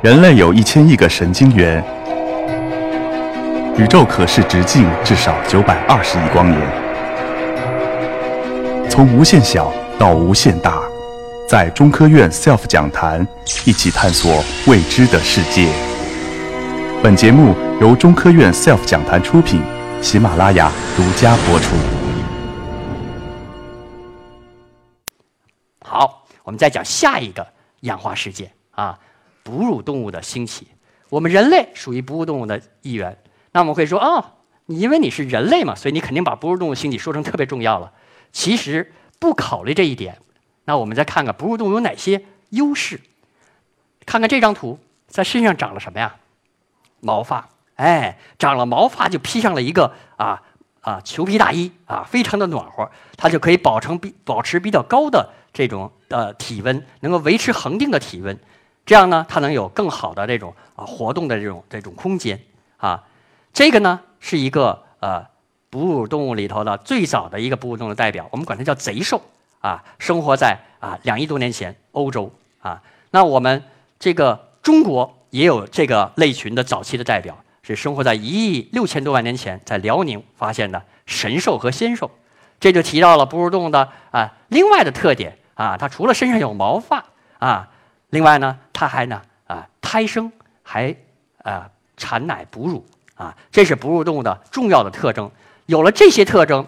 人类有一千亿个神经元，宇宙可视直径至少九百二十亿光年。从无限小到无限大，在中科院 SELF 讲坛一起探索未知的世界。本节目由中科院 SELF 讲坛出品，喜马拉雅独家播出。好，我们再讲下一个演化事件啊。哺乳动物的兴起，我们人类属于哺乳动物的一员。那我们会说，哦，你因为你是人类嘛，所以你肯定把哺乳动物兴起说成特别重要了。其实不考虑这一点，那我们再看看哺乳动物有哪些优势。看看这张图，在身上长了什么呀？毛发，哎，长了毛发就披上了一个啊啊裘皮大衣啊，非常的暖和，它就可以保成比保持比较高的这种呃体温，能够维持恒定的体温。这样呢，它能有更好的这种啊活动的这种这种空间啊。这个呢是一个呃哺乳动物里头的最早的一个哺乳动物代表，我们管它叫贼兽啊，生活在啊两亿多年前欧洲啊。那我们这个中国也有这个类群的早期的代表，是生活在一亿六千多万年前在辽宁发现的神兽和仙兽。这就提到了哺乳动物的啊另外的特点啊，它除了身上有毛发啊。另外呢，它还呢啊胎生，还啊产奶哺乳啊，这是哺乳动物的重要的特征。有了这些特征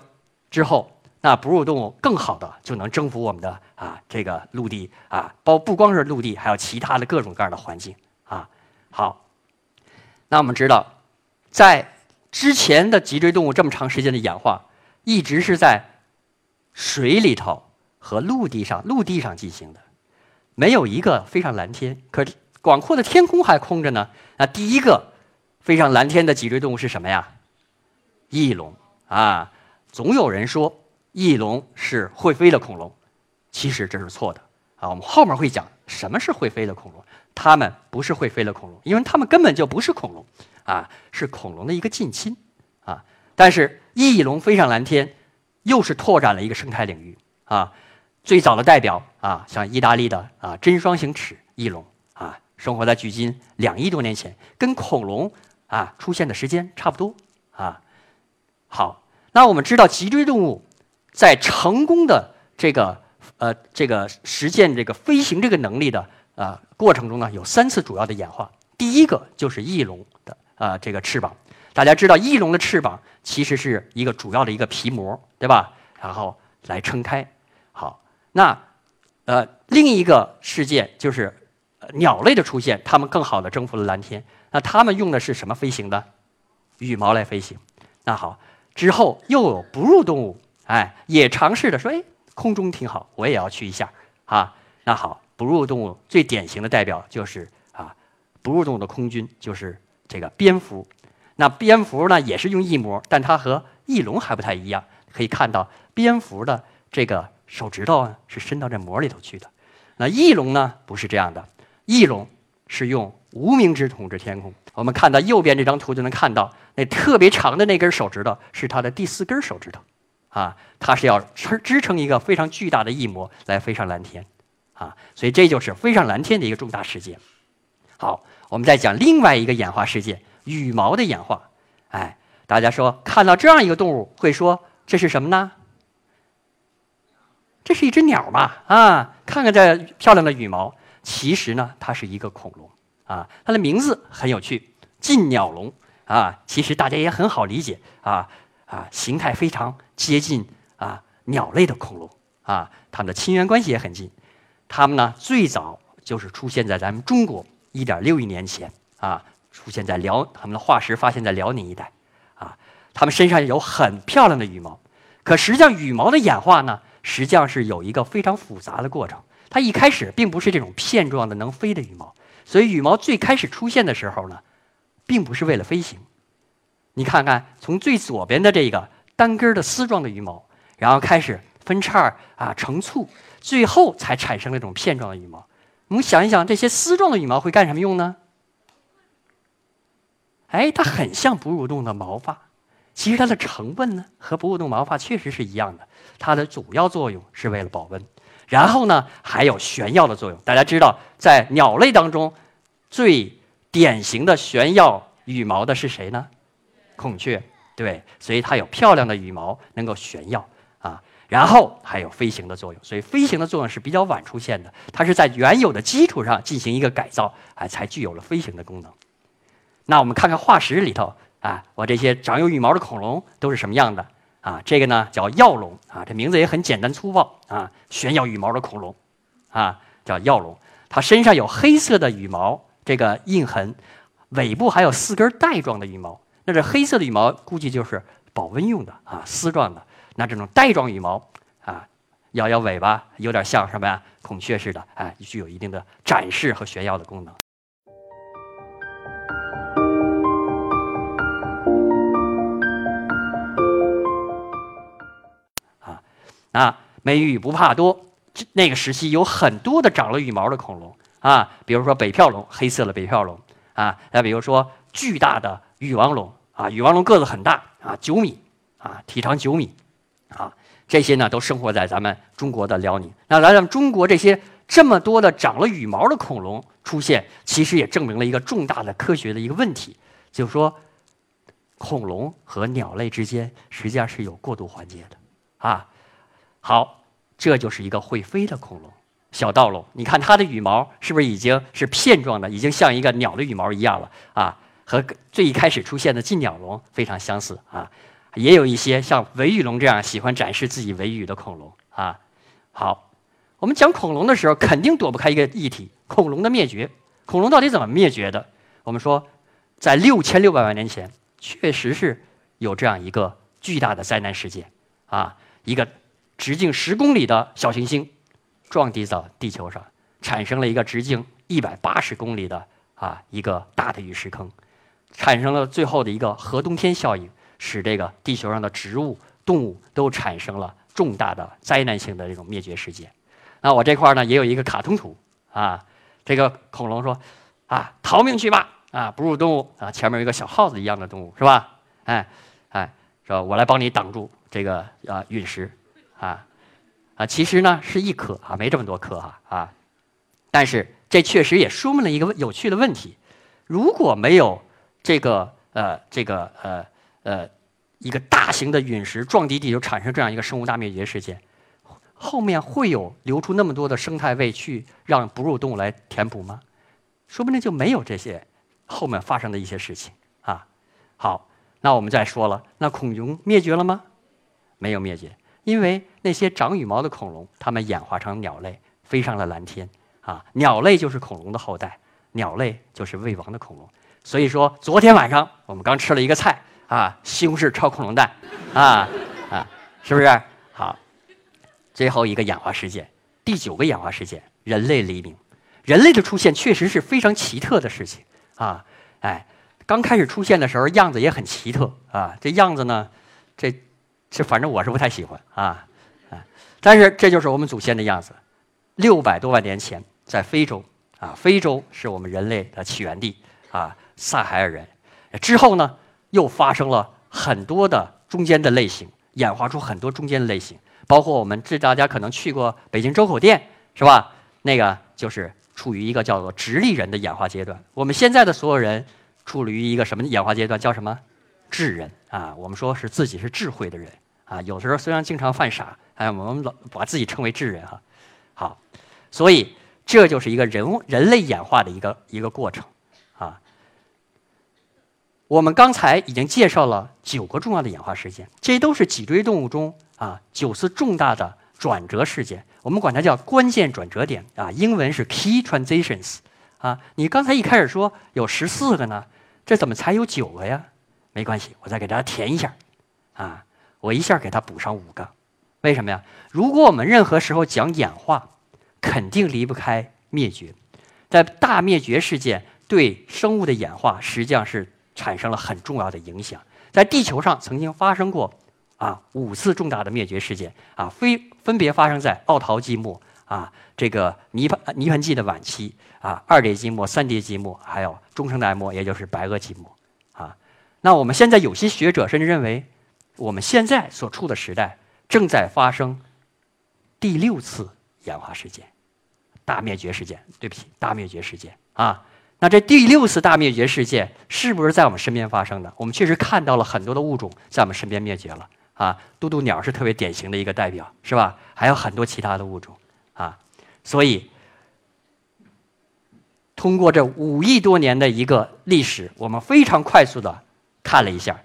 之后，那哺乳动物更好的就能征服我们的啊这个陆地啊，包不光是陆地，还有其他的各种各样的环境啊。好，那我们知道，在之前的脊椎动物这么长时间的演化，一直是在水里头和陆地上陆地上进行的。没有一个飞上蓝天，可广阔的天空还空着呢。那第一个飞上蓝天的脊椎动物是什么呀？翼龙啊！总有人说翼龙是会飞的恐龙，其实这是错的啊。我们后面会讲什么是会飞的恐龙，它们不是会飞的恐龙，因为它们根本就不是恐龙啊，是恐龙的一个近亲啊。但是翼龙飞上蓝天，又是拓展了一个生态领域啊。最早的代表啊，像意大利的啊真双形齿翼龙啊，生活在距今两亿多年前，跟恐龙啊出现的时间差不多啊。好，那我们知道脊椎动物在成功的这个呃这个实现这个飞行这个能力的啊过程中呢，有三次主要的演化。第一个就是翼龙的啊这个翅膀，大家知道翼龙的翅膀其实是一个主要的一个皮膜，对吧？然后来撑开。好那，呃，另一个事件就是鸟类的出现，它们更好的征服了蓝天。那它们用的是什么飞行的？羽毛来飞行。那好，之后又有哺乳动物，哎，也尝试着说，哎，空中挺好，我也要去一下啊。那好，哺乳动物最典型的代表就是啊，哺乳动物的空军就是这个蝙蝠。那蝙蝠呢，也是用翼膜，但它和翼龙还不太一样。可以看到蝙蝠的这个。手指头啊是伸到这膜里头去的，那翼龙呢不是这样的，翼龙是用无名指统治天空。我们看到右边这张图就能看到，那特别长的那根手指头是它的第四根手指头，啊，它是要支支撑一个非常巨大的翼膜来飞上蓝天，啊，所以这就是飞上蓝天的一个重大事件。好，我们再讲另外一个演化事件——羽毛的演化。哎，大家说看到这样一个动物会说这是什么呢？这是一只鸟嘛？啊，看看这漂亮的羽毛。其实呢，它是一个恐龙啊。它的名字很有趣，近鸟龙啊。其实大家也很好理解啊啊，形态非常接近啊鸟类的恐龙啊。它们的亲缘关系也很近。它们呢，最早就是出现在咱们中国一点六亿年前啊，出现在辽，它们的化石发现在辽宁一带啊。它们身上有很漂亮的羽毛，可实际上羽毛的演化呢？实际上是有一个非常复杂的过程。它一开始并不是这种片状的能飞的羽毛，所以羽毛最开始出现的时候呢，并不是为了飞行。你看看，从最左边的这个单根的丝状的羽毛，然后开始分叉啊成簇，最后才产生了这种片状的羽毛。我们想一想，这些丝状的羽毛会干什么用呢？哎，它很像哺乳动物的毛发。其实它的成分呢，和哺乳动物毛发确实是一样的。它的主要作用是为了保温，然后呢，还有炫耀的作用。大家知道，在鸟类当中，最典型的炫耀羽毛的是谁呢？孔雀，对，所以它有漂亮的羽毛，能够炫耀啊。然后还有飞行的作用，所以飞行的作用是比较晚出现的，它是在原有的基础上进行一个改造，哎，才具有了飞行的功能。那我们看看化石里头啊，我这些长有羽毛的恐龙都是什么样的啊？这个呢叫耀龙啊，这名字也很简单粗暴啊，炫耀羽毛的恐龙啊，叫耀龙。它身上有黑色的羽毛这个印痕，尾部还有四根带状的羽毛。那这黑色的羽毛估计就是保温用的啊，丝状的。那这种带状羽毛啊，摇摇尾巴，有点像什么呀？孔雀似的，哎，具有一定的展示和炫耀的功能。啊，美羽不怕多，那个时期有很多的长了羽毛的恐龙啊，比如说北漂龙，黑色的北漂龙啊，再比如说巨大的羽王龙啊，羽王龙个子很大啊，九米啊，体长九米。啊，这些呢都生活在咱们中国的辽宁。那来咱们中国这些这么多的长了羽毛的恐龙出现，其实也证明了一个重大的科学的一个问题，就是说，恐龙和鸟类之间实际上是有过渡环节的。啊，好，这就是一个会飞的恐龙小盗龙。你看它的羽毛是不是已经是片状的，已经像一个鸟的羽毛一样了？啊，和最一开始出现的近鸟龙非常相似啊。也有一些像尾羽龙这样喜欢展示自己尾羽的恐龙啊。好，我们讲恐龙的时候，肯定躲不开一个议题：恐龙的灭绝。恐龙到底怎么灭绝的？我们说，在六千六百万年前，确实是有这样一个巨大的灾难事件啊，一个直径十公里的小行星撞击到地球上，产生了一个直径一百八十公里的啊一个大的陨石坑，产生了最后的一个核冬天效应。使这个地球上的植物、动物都产生了重大的灾难性的这种灭绝事件。那我这块呢也有一个卡通图啊，这个恐龙说：“啊，逃命去吧！啊，哺乳动物啊，前面有一个小耗子一样的动物是吧？哎哎，说我来帮你挡住这个啊陨石啊啊，其实呢是一颗啊，没这么多颗哈啊。但是这确实也说明了一个有趣的问题：如果没有这个呃这个呃。呃，一个大型的陨石撞击地球，产生这样一个生物大灭绝事件，后面会有留出那么多的生态位去让哺乳动物来填补吗？说不定就没有这些后面发生的一些事情啊。好，那我们再说了，那恐龙灭绝了吗？没有灭绝，因为那些长羽毛的恐龙，它们演化成鸟类，飞上了蓝天啊。鸟类就是恐龙的后代，鸟类就是未亡的恐龙。所以说，昨天晚上我们刚吃了一个菜。啊，西红柿炒恐龙蛋，啊啊，是不是？好，最后一个演化事件，第九个演化事件，人类黎明。人类的出现确实是非常奇特的事情啊！哎，刚开始出现的时候样子也很奇特啊，这样子呢，这这反正我是不太喜欢啊啊！但是这就是我们祖先的样子。六百多万年前，在非洲啊，非洲是我们人类的起源地啊，撒海尔人。之后呢？又发生了很多的中间的类型，演化出很多中间的类型，包括我们这大家可能去过北京周口店，是吧？那个就是处于一个叫做直立人的演化阶段。我们现在的所有人处于一个什么演化阶段？叫什么？智人啊！我们说是自己是智慧的人啊。有的时候虽然经常犯傻，哎，我们老把自己称为智人哈。好，所以这就是一个人人类演化的一个一个过程啊。我们刚才已经介绍了九个重要的演化事件，这都是脊椎动物中啊九次重大的转折事件，我们管它叫关键转折点啊，英文是 key transitions 啊。你刚才一开始说有十四个呢，这怎么才有九个呀？没关系，我再给大家填一下啊，我一下给它补上五个。为什么呀？如果我们任何时候讲演化，肯定离不开灭绝，在大灭绝事件对生物的演化实际上是。产生了很重要的影响，在地球上曾经发生过啊五次重大的灭绝事件啊，非分别发生在奥陶纪末啊，这个泥盆泥盆纪的晚期啊，二叠纪末、三叠纪末，还有中生代末，也就是白垩纪末。那我们现在有些学者甚至认为，我们现在所处的时代正在发生第六次演化事件，大灭绝事件。对不起，大灭绝事件啊。那这第六次大灭绝事件是不是在我们身边发生的？我们确实看到了很多的物种在我们身边灭绝了啊，渡渡鸟是特别典型的一个代表，是吧？还有很多其他的物种啊，所以通过这五亿多年的一个历史，我们非常快速的看了一下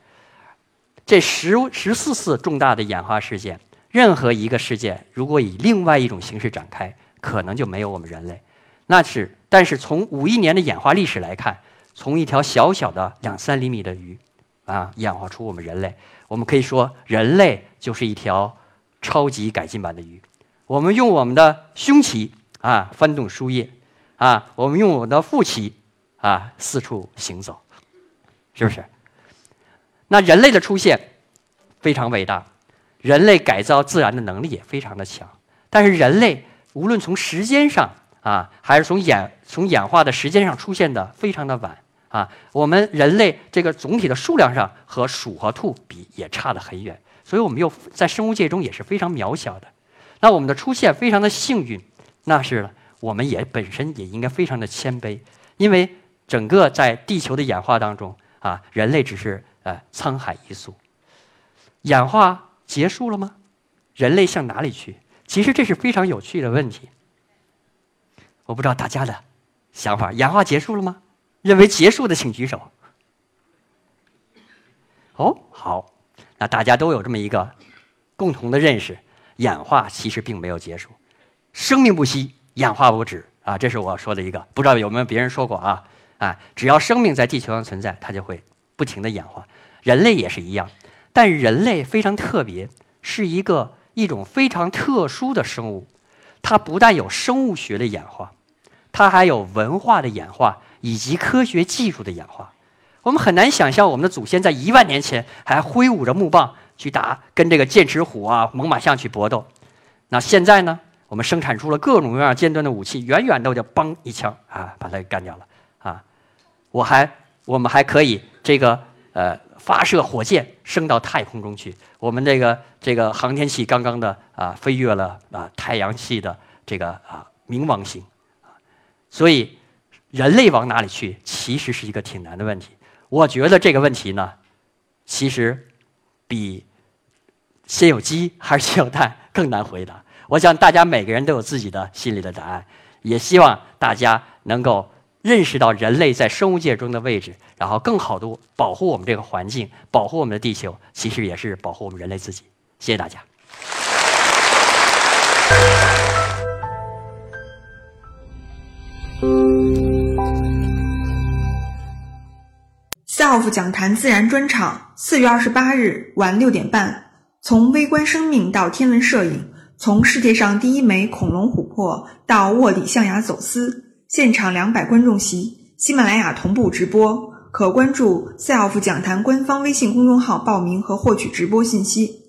这十十四次重大的演化事件，任何一个事件如果以另外一种形式展开，可能就没有我们人类。那是，但是从五亿年的演化历史来看，从一条小小的两三厘米的鱼，啊，演化出我们人类，我们可以说人类就是一条超级改进版的鱼。我们用我们的胸鳍啊翻动树叶，啊，我们用我们的腹鳍啊四处行走，是不是？那人类的出现非常伟大，人类改造自然的能力也非常的强，但是人类无论从时间上，啊，还是从演从演化的时间上出现的非常的晚啊。我们人类这个总体的数量上和鼠和兔比也差得很远，所以我们又在生物界中也是非常渺小的。那我们的出现非常的幸运，那是我们也本身也应该非常的谦卑，因为整个在地球的演化当中啊，人类只是呃沧海一粟。演化结束了吗？人类向哪里去？其实这是非常有趣的问题。我不知道大家的想法，演化结束了吗？认为结束的请举手。哦，好，那大家都有这么一个共同的认识：演化其实并没有结束，生命不息，演化不止啊！这是我说的一个，不知道有没有别人说过啊？啊，只要生命在地球上存在，它就会不停的演化。人类也是一样，但人类非常特别，是一个一种非常特殊的生物。它不但有生物学的演化，它还有文化的演化以及科学技术的演化。我们很难想象，我们的祖先在一万年前还挥舞着木棒去打跟这个剑齿虎啊、猛犸象去搏斗。那现在呢？我们生产出了各种各样尖端的武器，远远的就嘣一枪啊，把它给干掉了啊！我还，我们还可以这个呃。发射火箭升到太空中去，我们这个这个航天器刚刚的啊飞越了啊太阳系的这个啊冥王星，所以人类往哪里去，其实是一个挺难的问题。我觉得这个问题呢，其实比先有鸡还是先有蛋更难回答。我想大家每个人都有自己的心里的答案，也希望大家能够。认识到人类在生物界中的位置，然后更好的保护我们这个环境，保护我们的地球，其实也是保护我们人类自己。谢谢大家。SELF 讲坛自然专场，四月二十八日晚六点半，从微观生命到天文摄影，从世界上第一枚恐龙琥珀到卧底象牙走私。现场两百观众席，喜马拉雅同步直播，可关注 SELF 讲坛官方微信公众号报名和获取直播信息。